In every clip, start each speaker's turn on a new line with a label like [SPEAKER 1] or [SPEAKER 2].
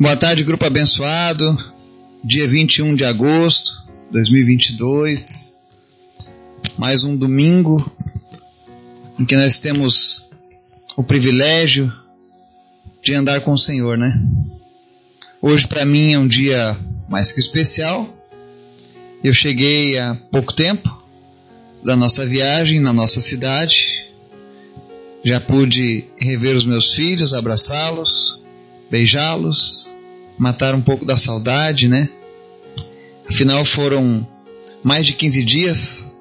[SPEAKER 1] Boa tarde, grupo abençoado. Dia 21 de agosto de 2022. Mais um domingo em que nós temos o privilégio de andar com o Senhor, né? Hoje para mim é um dia mais que especial. Eu cheguei há pouco tempo da nossa viagem na nossa cidade. Já pude rever os meus filhos, abraçá-los, beijá-los, matar um pouco da saudade, né? Afinal, foram mais de 15 dias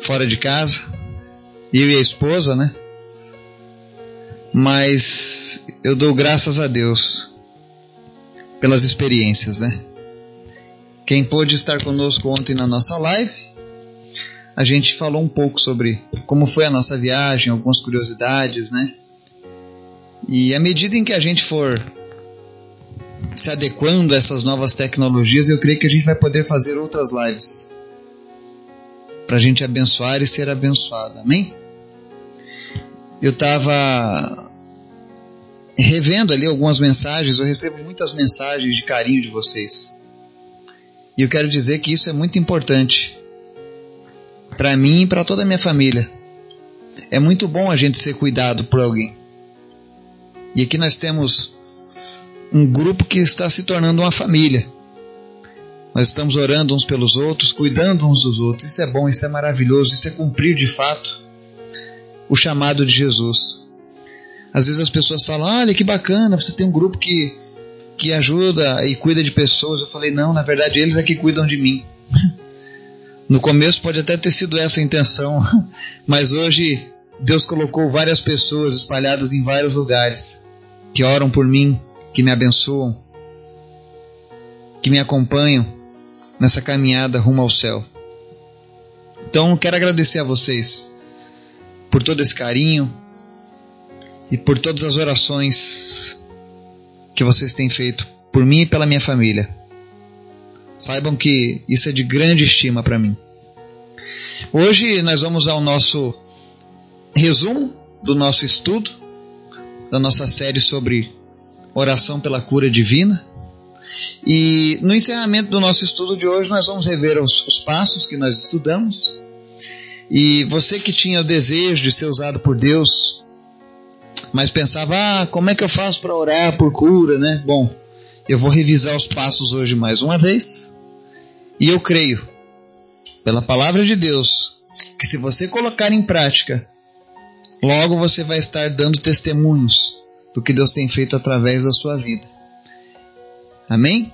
[SPEAKER 1] fora de casa, eu e a esposa, né? Mas eu dou graças a Deus pelas experiências, né? Quem pôde estar conosco ontem na nossa live, a gente falou um pouco sobre como foi a nossa viagem, algumas curiosidades, né? E à medida em que a gente for se adequando a essas novas tecnologias, eu creio que a gente vai poder fazer outras lives para a gente abençoar e ser abençoado. Amém? Eu estava revendo ali algumas mensagens, eu recebo muitas mensagens de carinho de vocês. E eu quero dizer que isso é muito importante para mim e para toda a minha família. É muito bom a gente ser cuidado por alguém. E aqui nós temos um grupo que está se tornando uma família. Nós estamos orando uns pelos outros, cuidando uns dos outros. Isso é bom, isso é maravilhoso, isso é cumprir de fato o chamado de Jesus. Às vezes as pessoas falam: olha que bacana, você tem um grupo que, que ajuda e cuida de pessoas. Eu falei: não, na verdade eles é que cuidam de mim. No começo pode até ter sido essa a intenção, mas hoje Deus colocou várias pessoas espalhadas em vários lugares que oram por mim, que me abençoam, que me acompanham nessa caminhada rumo ao céu. Então, quero agradecer a vocês por todo esse carinho e por todas as orações que vocês têm feito por mim e pela minha família. Saibam que isso é de grande estima para mim. Hoje nós vamos ao nosso resumo do nosso estudo, da nossa série sobre oração pela cura divina. E no encerramento do nosso estudo de hoje, nós vamos rever os, os passos que nós estudamos. E você que tinha o desejo de ser usado por Deus, mas pensava, ah, como é que eu faço para orar por cura, né? Bom, eu vou revisar os passos hoje mais uma vez. E eu creio, pela palavra de Deus, que se você colocar em prática, logo você vai estar dando testemunhos do que Deus tem feito através da sua vida. Amém?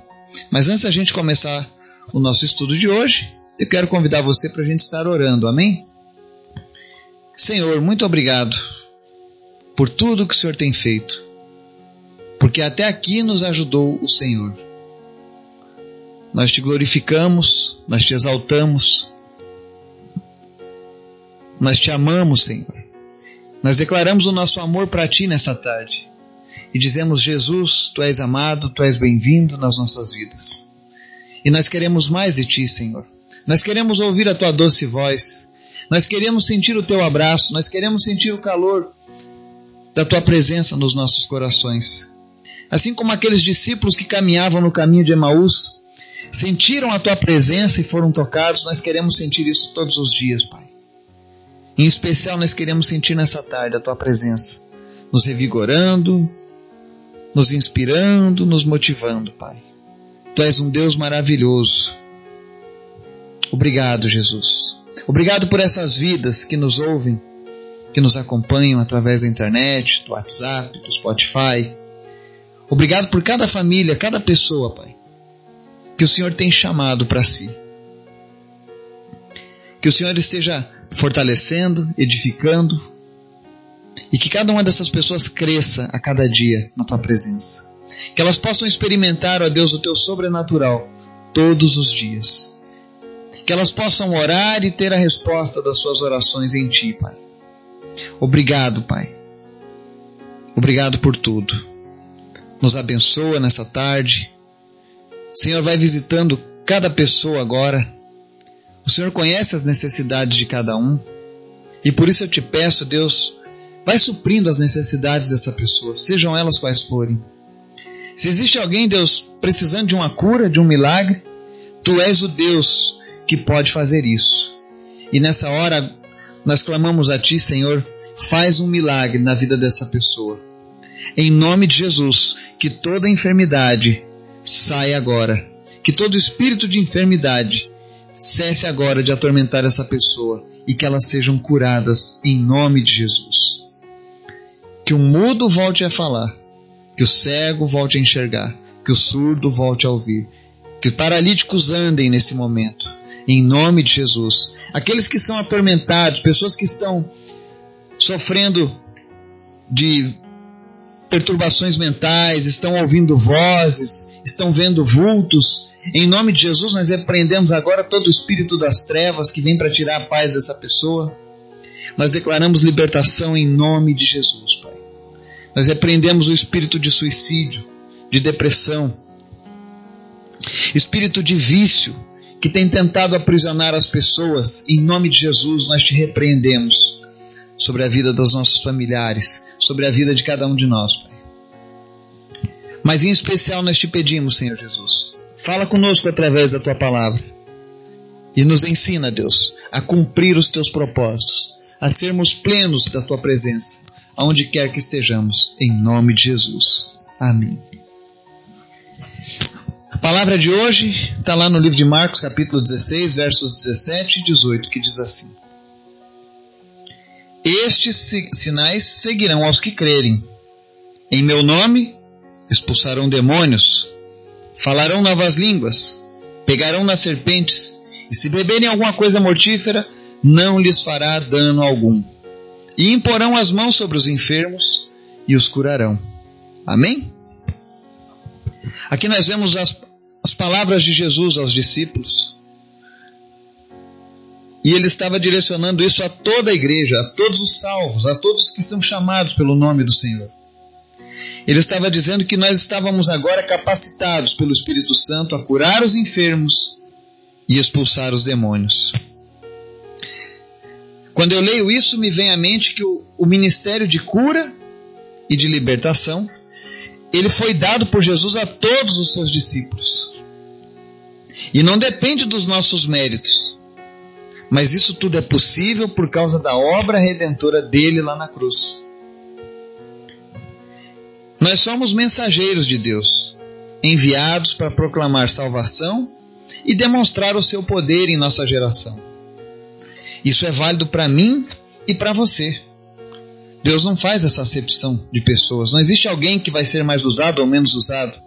[SPEAKER 1] Mas antes da gente começar o nosso estudo de hoje, eu quero convidar você para a gente estar orando. Amém? Senhor, muito obrigado por tudo que o Senhor tem feito, porque até aqui nos ajudou o Senhor. Nós te glorificamos, nós te exaltamos, nós te amamos, Senhor. Nós declaramos o nosso amor para Ti nessa tarde e dizemos: Jesus, Tu és amado, Tu és bem-vindo nas nossas vidas. E nós queremos mais de Ti, Senhor. Nós queremos ouvir a Tua doce voz. Nós queremos sentir o Teu abraço. Nós queremos sentir o calor da Tua presença nos nossos corações. Assim como aqueles discípulos que caminhavam no caminho de Emaús, sentiram a Tua presença e foram tocados, nós queremos sentir isso todos os dias, Pai. Em especial, nós queremos sentir nessa tarde a tua presença, nos revigorando, nos inspirando, nos motivando, Pai. Tu és um Deus maravilhoso. Obrigado, Jesus. Obrigado por essas vidas que nos ouvem, que nos acompanham através da internet, do WhatsApp, do Spotify. Obrigado por cada família, cada pessoa, Pai, que o Senhor tem chamado para si. Que o Senhor esteja fortalecendo, edificando, e que cada uma dessas pessoas cresça a cada dia na tua presença. Que elas possam experimentar, ó Deus, o teu sobrenatural todos os dias. Que elas possam orar e ter a resposta das suas orações em ti, Pai. Obrigado, Pai. Obrigado por tudo. Nos abençoa nessa tarde. Senhor, vai visitando cada pessoa agora o Senhor conhece as necessidades de cada um. E por isso eu te peço, Deus, vai suprindo as necessidades dessa pessoa, sejam elas quais forem. Se existe alguém, Deus, precisando de uma cura, de um milagre, tu és o Deus que pode fazer isso. E nessa hora nós clamamos a ti, Senhor, faz um milagre na vida dessa pessoa. Em nome de Jesus, que toda enfermidade saia agora. Que todo espírito de enfermidade cesse agora de atormentar essa pessoa e que elas sejam curadas em nome de Jesus. Que o mudo volte a falar, que o cego volte a enxergar, que o surdo volte a ouvir, que os paralíticos andem nesse momento, em nome de Jesus. Aqueles que são atormentados, pessoas que estão sofrendo de perturbações mentais, estão ouvindo vozes, estão vendo vultos. Em nome de Jesus, nós repreendemos agora todo o espírito das trevas que vem para tirar a paz dessa pessoa. Nós declaramos libertação em nome de Jesus, Pai. Nós repreendemos o espírito de suicídio, de depressão, espírito de vício que tem tentado aprisionar as pessoas. Em nome de Jesus, nós te repreendemos sobre a vida dos nossos familiares, sobre a vida de cada um de nós, Pai. Mas em especial nós te pedimos, Senhor Jesus, fala conosco através da tua palavra e nos ensina, Deus, a cumprir os teus propósitos, a sermos plenos da tua presença, aonde quer que estejamos, em nome de Jesus. Amém. A palavra de hoje está lá no livro de Marcos, capítulo 16, versos 17 e 18, que diz assim: estes sinais seguirão aos que crerem. Em meu nome expulsarão demônios, falarão novas línguas, pegarão nas serpentes, e se beberem alguma coisa mortífera, não lhes fará dano algum. E imporão as mãos sobre os enfermos e os curarão. Amém? Aqui nós vemos as, as palavras de Jesus aos discípulos. E ele estava direcionando isso a toda a igreja, a todos os salvos, a todos que são chamados pelo nome do Senhor. Ele estava dizendo que nós estávamos agora capacitados pelo Espírito Santo a curar os enfermos e expulsar os demônios. Quando eu leio isso, me vem à mente que o, o ministério de cura e de libertação, ele foi dado por Jesus a todos os seus discípulos. E não depende dos nossos méritos mas isso tudo é possível por causa da obra redentora dele lá na cruz. Nós somos mensageiros de Deus, enviados para proclamar salvação e demonstrar o seu poder em nossa geração. Isso é válido para mim e para você. Deus não faz essa acepção de pessoas. Não existe alguém que vai ser mais usado ou menos usado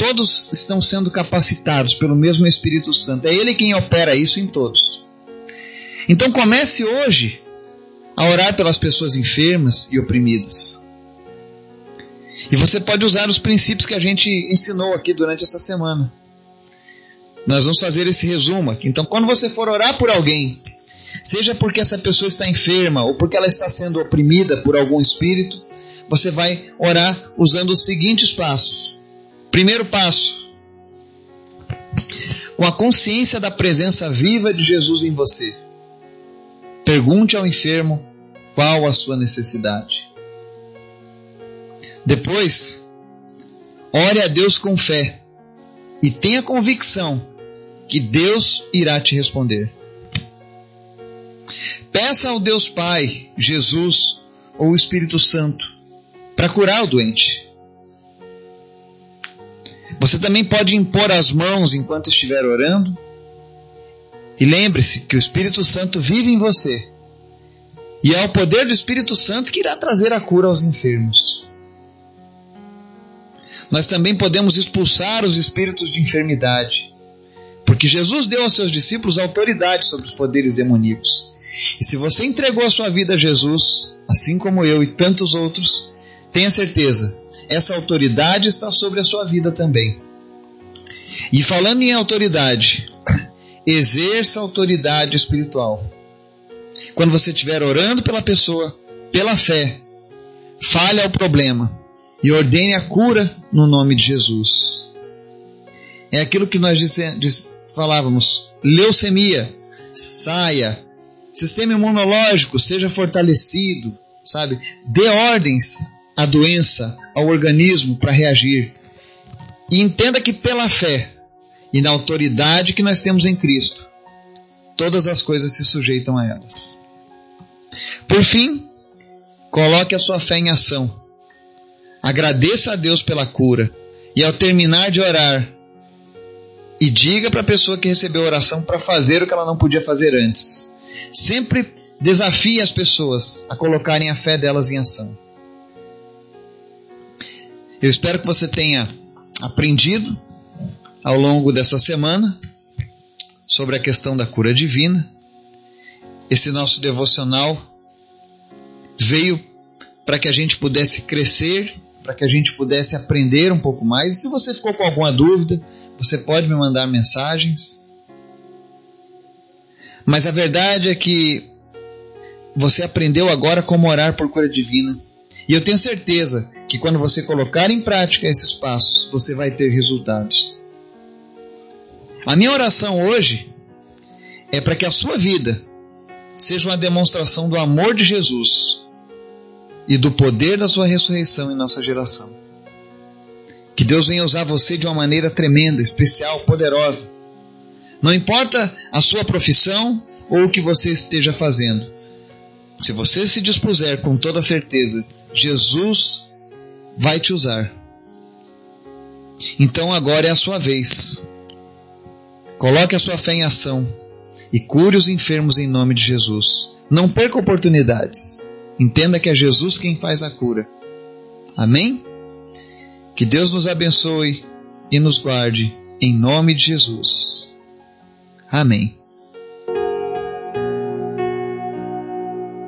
[SPEAKER 1] todos estão sendo capacitados pelo mesmo Espírito Santo. É Ele quem opera isso em todos. Então comece hoje a orar pelas pessoas enfermas e oprimidas. E você pode usar os princípios que a gente ensinou aqui durante essa semana. Nós vamos fazer esse resumo aqui. Então, quando você for orar por alguém, seja porque essa pessoa está enferma ou porque ela está sendo oprimida por algum espírito, você vai orar usando os seguintes passos. Primeiro passo. Com a consciência da presença viva de Jesus em você, pergunte ao enfermo qual a sua necessidade. Depois, ore a Deus com fé e tenha convicção que Deus irá te responder. Peça ao Deus Pai, Jesus ou Espírito Santo para curar o doente. Você também pode impor as mãos enquanto estiver orando. E lembre-se que o Espírito Santo vive em você. E é o poder do Espírito Santo que irá trazer a cura aos enfermos. Nós também podemos expulsar os espíritos de enfermidade, porque Jesus deu aos seus discípulos autoridade sobre os poderes demoníacos. E se você entregou a sua vida a Jesus, assim como eu e tantos outros, tenha certeza essa autoridade está sobre a sua vida também. E falando em autoridade, exerça autoridade espiritual. Quando você estiver orando pela pessoa, pela fé, fale ao problema e ordene a cura no nome de Jesus. É aquilo que nós disse, disse, falávamos: leucemia, saia, sistema imunológico seja fortalecido, sabe? Dê ordens à doença, ao organismo para reagir. E entenda que pela fé e na autoridade que nós temos em Cristo, todas as coisas se sujeitam a elas. Por fim, coloque a sua fé em ação. Agradeça a Deus pela cura e ao terminar de orar, e diga para a pessoa que recebeu a oração para fazer o que ela não podia fazer antes. Sempre desafie as pessoas a colocarem a fé delas em ação. Eu espero que você tenha aprendido ao longo dessa semana sobre a questão da cura divina. Esse nosso devocional veio para que a gente pudesse crescer, para que a gente pudesse aprender um pouco mais. E se você ficou com alguma dúvida, você pode me mandar mensagens. Mas a verdade é que você aprendeu agora como orar por cura divina. E eu tenho certeza que quando você colocar em prática esses passos, você vai ter resultados. A minha oração hoje é para que a sua vida seja uma demonstração do amor de Jesus e do poder da sua ressurreição em nossa geração. Que Deus venha usar você de uma maneira tremenda, especial, poderosa. Não importa a sua profissão ou o que você esteja fazendo. Se você se dispuser com toda certeza, Jesus vai te usar. Então agora é a sua vez. Coloque a sua fé em ação e cure os enfermos em nome de Jesus. Não perca oportunidades. Entenda que é Jesus quem faz a cura. Amém? Que Deus nos abençoe e nos guarde, em nome de Jesus. Amém.